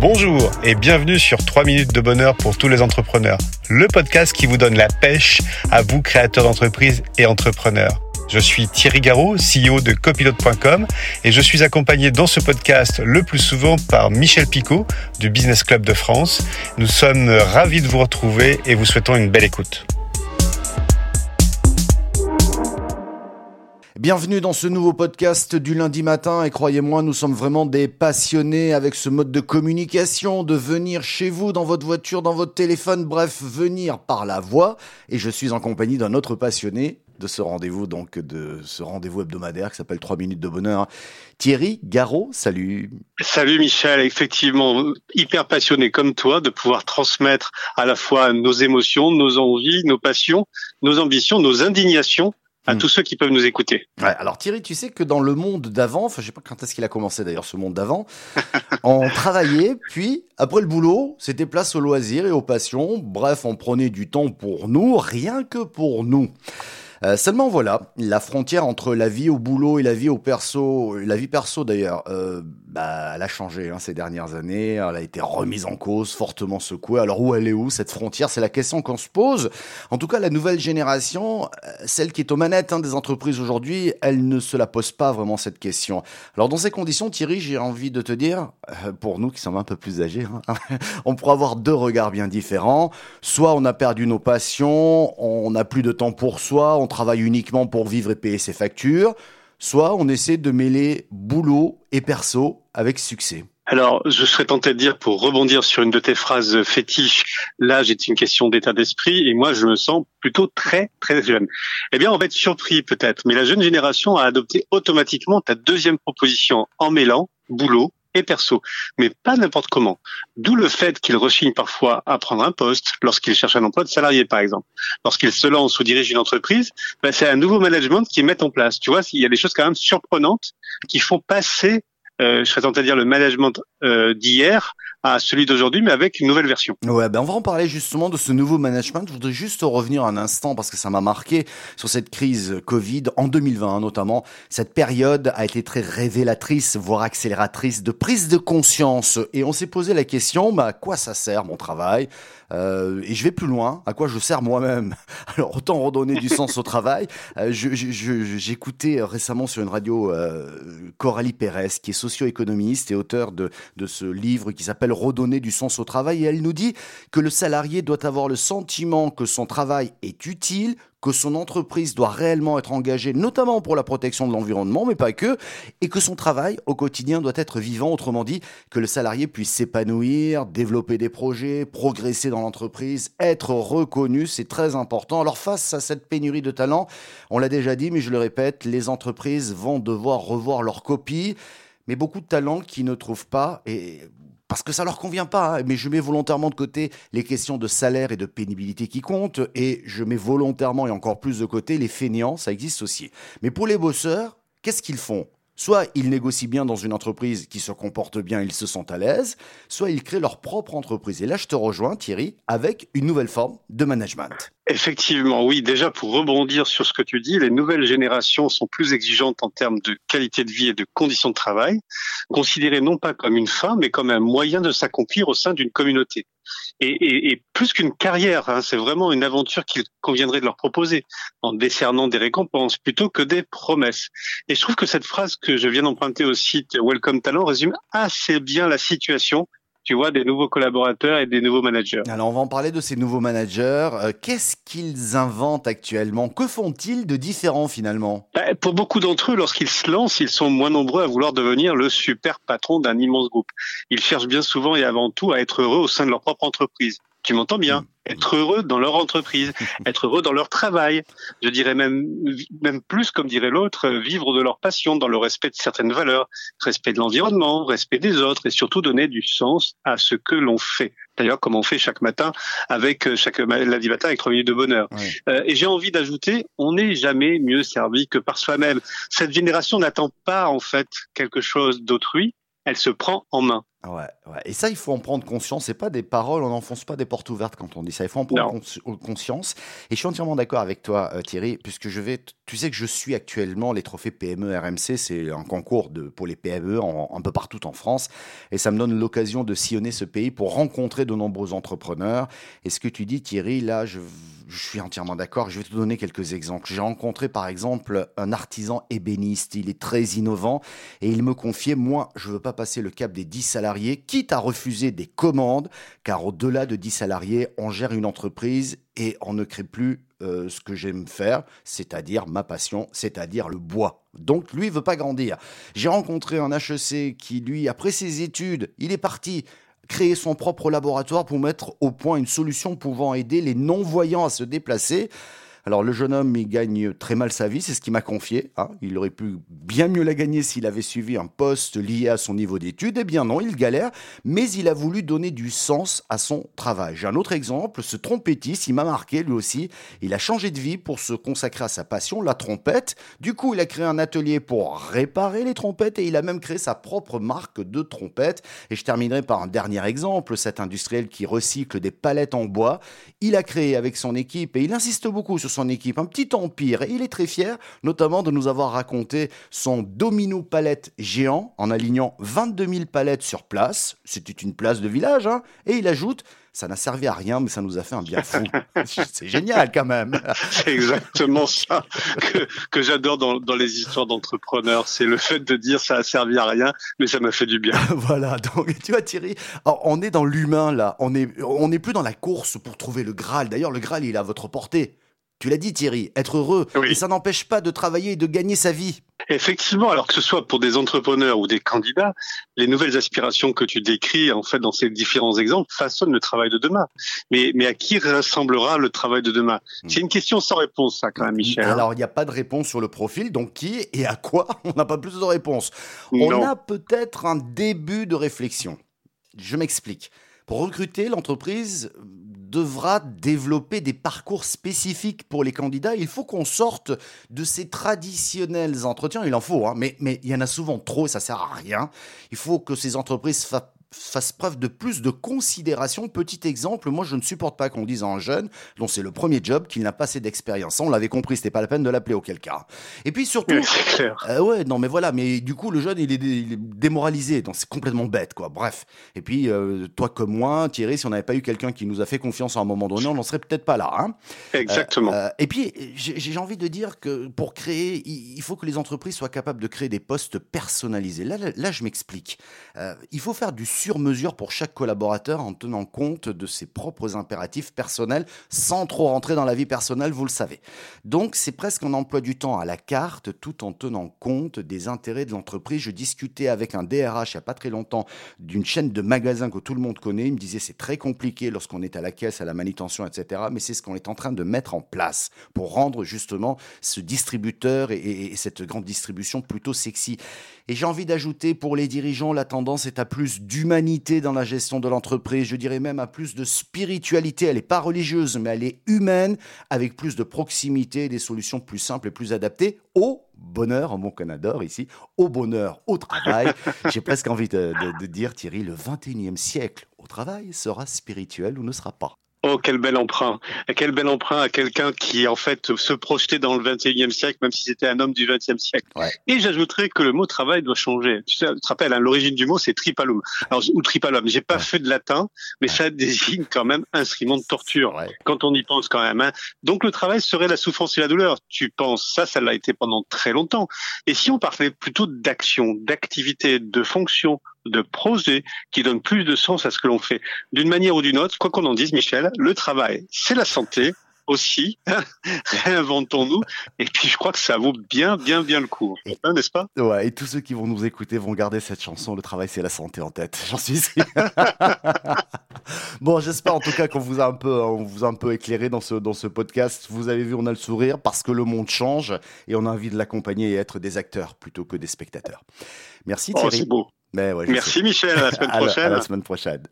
Bonjour et bienvenue sur 3 minutes de bonheur pour tous les entrepreneurs, le podcast qui vous donne la pêche à vous créateurs d'entreprise et entrepreneurs. Je suis Thierry Garot, CEO de copilote.com et je suis accompagné dans ce podcast le plus souvent par Michel Picot du Business Club de France. Nous sommes ravis de vous retrouver et vous souhaitons une belle écoute. Bienvenue dans ce nouveau podcast du lundi matin et croyez-moi, nous sommes vraiment des passionnés avec ce mode de communication, de venir chez vous, dans votre voiture, dans votre téléphone, bref, venir par la voix. Et je suis en compagnie d'un autre passionné de ce rendez-vous, donc de ce rendez-vous hebdomadaire qui s'appelle 3 minutes de bonheur. Thierry Garot, salut. Salut Michel, effectivement, hyper passionné comme toi de pouvoir transmettre à la fois nos émotions, nos envies, nos passions, nos ambitions, nos indignations à hmm. tous ceux qui peuvent nous écouter. Ouais, alors Thierry, tu sais que dans le monde d'avant, enfin je sais pas quand est-ce qu'il a commencé d'ailleurs ce monde d'avant, on travaillait, puis après le boulot, c'était place au loisir et aux passions. Bref, on prenait du temps pour nous, rien que pour nous. Euh, seulement voilà, la frontière entre la vie au boulot et la vie au perso, la vie perso d'ailleurs, euh, bah, elle a changé hein, ces dernières années. Elle a été remise en cause, fortement secouée. Alors où elle est où cette frontière? C'est la question qu'on se pose. En tout cas, la nouvelle génération, euh, celle qui est aux manettes hein, des entreprises aujourd'hui, elle ne se la pose pas vraiment cette question. Alors dans ces conditions, Thierry, j'ai envie de te dire, pour nous qui sommes un peu plus âgés, hein, on pourra avoir deux regards bien différents. Soit on a perdu nos passions, on n'a plus de temps pour soi, travaille uniquement pour vivre et payer ses factures, soit on essaie de mêler boulot et perso avec succès. Alors, je serais tenté de dire, pour rebondir sur une de tes phrases fétiches, là, j'ai une question d'état d'esprit, et moi, je me sens plutôt très, très jeune. Eh bien, on va être surpris peut-être, mais la jeune génération a adopté automatiquement ta deuxième proposition en mêlant boulot perso, mais pas n'importe comment. D'où le fait qu'il rechigne parfois à prendre un poste lorsqu'il cherche un emploi de salarié, par exemple. Lorsqu'il se lance ou dirige une entreprise, ben c'est un nouveau management qui met en place. Tu vois, il y a des choses quand même surprenantes qui font passer euh, je serais tenté de dire le management euh, d'hier celui d'aujourd'hui, mais avec une nouvelle version. Ouais, ben on va en parler justement de ce nouveau management. Je voudrais juste revenir un instant parce que ça m'a marqué sur cette crise Covid en 2020 notamment. Cette période a été très révélatrice, voire accélératrice de prise de conscience. Et on s'est posé la question, bah, à quoi ça sert mon travail? Euh, Et je vais plus loin, à quoi je sers moi-même? Alors autant redonner du sens au travail. Euh, J'écoutais je, récemment sur une radio euh, Coralie Pérez, qui est socio-économiste et auteur de, de ce livre qui s'appelle redonner du sens au travail. Et elle nous dit que le salarié doit avoir le sentiment que son travail est utile, que son entreprise doit réellement être engagée, notamment pour la protection de l'environnement, mais pas que, et que son travail au quotidien doit être vivant, autrement dit, que le salarié puisse s'épanouir, développer des projets, progresser dans l'entreprise, être reconnu, c'est très important. Alors face à cette pénurie de talents, on l'a déjà dit, mais je le répète, les entreprises vont devoir revoir leur copie mais beaucoup de talents qui ne trouvent pas, et parce que ça leur convient pas, hein, mais je mets volontairement de côté les questions de salaire et de pénibilité qui comptent, et je mets volontairement et encore plus de côté les fainéants, ça existe aussi. Mais pour les bosseurs, qu'est-ce qu'ils font? Soit ils négocient bien dans une entreprise qui se comporte bien, ils se sentent à l'aise, soit ils créent leur propre entreprise. Et là, je te rejoins, Thierry, avec une nouvelle forme de management. Effectivement, oui. Déjà, pour rebondir sur ce que tu dis, les nouvelles générations sont plus exigeantes en termes de qualité de vie et de conditions de travail, considérées non pas comme une fin, mais comme un moyen de s'accomplir au sein d'une communauté et, plus qu'une carrière, hein, c'est vraiment une aventure qu'il conviendrait de leur proposer en décernant des récompenses plutôt que des promesses. Et je trouve que cette phrase que je viens d'emprunter au site Welcome Talent résume assez bien la situation tu vois, des nouveaux collaborateurs et des nouveaux managers. Alors, on va en parler de ces nouveaux managers. Euh, qu'est-ce qu'ils inventent actuellement? Que font-ils de différent finalement? Pour beaucoup d'entre eux, lorsqu'ils se lancent, ils sont moins nombreux à vouloir devenir le super patron d'un immense groupe. Ils cherchent bien souvent et avant tout à être heureux au sein de leur propre entreprise. Tu m'entends bien? Mm. Être heureux dans leur entreprise, être heureux dans leur travail. Je dirais même, même plus, comme dirait l'autre, vivre de leur passion, dans le respect de certaines valeurs, respect de l'environnement, respect des autres, et surtout donner du sens à ce que l'on fait. D'ailleurs, comme on fait chaque matin avec euh, chaque lundi matin avec 3 minutes de bonheur. Euh, et j'ai envie d'ajouter, on n'est jamais mieux servi que par soi-même. Cette génération n'attend pas en fait quelque chose d'autrui, elle se prend en main. Ouais, ouais. Et ça, il faut en prendre conscience. C'est pas des paroles, on n'enfonce pas des portes ouvertes quand on dit ça. Il faut en prendre cons conscience. Et je suis entièrement d'accord avec toi, euh, Thierry, puisque je vais. Tu sais que je suis actuellement les trophées PME RMC. C'est un concours de, pour les PME un peu partout en France. Et ça me donne l'occasion de sillonner ce pays pour rencontrer de nombreux entrepreneurs. Et ce que tu dis, Thierry, là, je je suis entièrement d'accord. Je vais te donner quelques exemples. J'ai rencontré par exemple un artisan ébéniste. Il est très innovant et il me confiait, moi, je ne veux pas passer le cap des 10 salariés, quitte à refuser des commandes, car au-delà de 10 salariés, on gère une entreprise et on ne crée plus euh, ce que j'aime faire, c'est-à-dire ma passion, c'est-à-dire le bois. Donc lui, veut pas grandir. J'ai rencontré un HEC qui, lui, après ses études, il est parti créer son propre laboratoire pour mettre au point une solution pouvant aider les non-voyants à se déplacer. Alors le jeune homme, il gagne très mal sa vie, c'est ce qu'il m'a confié. Hein. Il aurait pu bien mieux la gagner s'il avait suivi un poste lié à son niveau d'études. Eh bien non, il galère, mais il a voulu donner du sens à son travail. J'ai un autre exemple, ce trompettiste, il m'a marqué lui aussi. Il a changé de vie pour se consacrer à sa passion, la trompette. Du coup, il a créé un atelier pour réparer les trompettes et il a même créé sa propre marque de trompettes. Et je terminerai par un dernier exemple, cet industriel qui recycle des palettes en bois. Il a créé avec son équipe et il insiste beaucoup sur son équipe, un petit empire. Et il est très fier, notamment, de nous avoir raconté son domino palette géant en alignant 22 000 palettes sur place. C'était une place de village, hein. Et il ajoute ça n'a servi à rien, mais ça nous a fait un bien fou. c'est génial quand même. C'est exactement ça que, j'adore dans, dans, les histoires d'entrepreneurs. C'est le fait de dire ça a servi à rien, mais ça m'a fait du bien. voilà. Donc, tu vois, Thierry, on est dans l'humain là. On n'est on est plus dans la course pour trouver le Graal. D'ailleurs, le Graal, il est à votre portée. Tu l'as dit Thierry, être heureux, et ça n'empêche pas de travailler et de gagner sa vie. Effectivement, alors que ce soit pour des entrepreneurs ou des candidats, les nouvelles aspirations que tu décris en fait dans ces différents exemples façonnent le travail de demain. Mais, mais à qui ressemblera le travail de demain? Hmm. C'est une question sans réponse, ça quand même, Michel. Hein. Alors il n'y a pas de réponse sur le profil, donc qui et à quoi? On n'a pas plus de réponse. On a peut-être un début de réflexion. Je m'explique. Pour recruter, l'entreprise devra développer des parcours spécifiques pour les candidats. Il faut qu'on sorte de ces traditionnels entretiens. Il en faut, hein, mais, il y en a souvent trop et ça sert à rien. Il faut que ces entreprises fasse preuve de plus de considération. Petit exemple, moi je ne supporte pas qu'on dise à un jeune dont c'est le premier job qu'il n'a pas assez d'expérience. On l'avait compris, c'était pas la peine de l'appeler auquel cas. Et puis surtout, euh, ouais, non mais voilà, mais du coup le jeune il est, démoralisé, donc c'est complètement bête quoi. Bref. Et puis euh, toi comme moi, Thierry, si on n'avait pas eu quelqu'un qui nous a fait confiance à un moment donné, on n'en serait peut-être pas là. Hein Exactement. Euh, et puis j'ai envie de dire que pour créer, il faut que les entreprises soient capables de créer des postes personnalisés. Là, là, là je m'explique. il faut faire du sur mesure pour chaque collaborateur en tenant compte de ses propres impératifs personnels sans trop rentrer dans la vie personnelle, vous le savez. Donc c'est presque un emploi du temps à la carte tout en tenant compte des intérêts de l'entreprise. Je discutais avec un DRH il n'y a pas très longtemps d'une chaîne de magasins que tout le monde connaît. Il me disait c'est très compliqué lorsqu'on est à la caisse, à la manutention, etc. Mais c'est ce qu'on est en train de mettre en place pour rendre justement ce distributeur et, et cette grande distribution plutôt sexy. Et j'ai envie d'ajouter pour les dirigeants, la tendance est à plus d'humanité dans la gestion de l'entreprise. Je dirais même à plus de spiritualité. Elle n'est pas religieuse, mais elle est humaine, avec plus de proximité, des solutions plus simples et plus adaptées au bonheur, en bon Canada ici, au bonheur au travail. J'ai presque envie de, de dire, Thierry, le 21e siècle au travail sera spirituel ou ne sera pas. Oh, quel bel emprunt. Quel bel emprunt à quelqu'un qui, en fait, se projetait dans le 21e siècle, même si c'était un homme du 20e siècle. Et j'ajouterais que le mot travail doit changer. Tu, sais, tu te rappelles, hein, l'origine du mot, c'est tripalum. Alors, ou tripalum. J'ai pas fait de latin, mais ça désigne quand même instrument de torture. Quand on y pense quand même. Hein. Donc, le travail serait la souffrance et la douleur. Tu penses ça, ça l'a été pendant très longtemps. Et si on parlait plutôt d'action, d'activité, de fonction, de projet qui donne plus de sens à ce que l'on fait. D'une manière ou d'une autre, quoi qu'on en dise, Michel, le travail, c'est la santé aussi. Réinventons-nous. Et puis, je crois que ça vaut bien, bien, bien le coup. Hein, n'est-ce pas? Ouais, et tous ceux qui vont nous écouter vont garder cette chanson Le travail, c'est la santé en tête. J'en suis sûr. bon, j'espère en tout cas qu'on vous a un peu, on vous a un peu éclairé dans ce, dans ce podcast. Vous avez vu, on a le sourire parce que le monde change et on a envie de l'accompagner et être des acteurs plutôt que des spectateurs. Merci oh, Thierry. c'est beau. Merci Michel, à la semaine prochaine. à la semaine prochaine.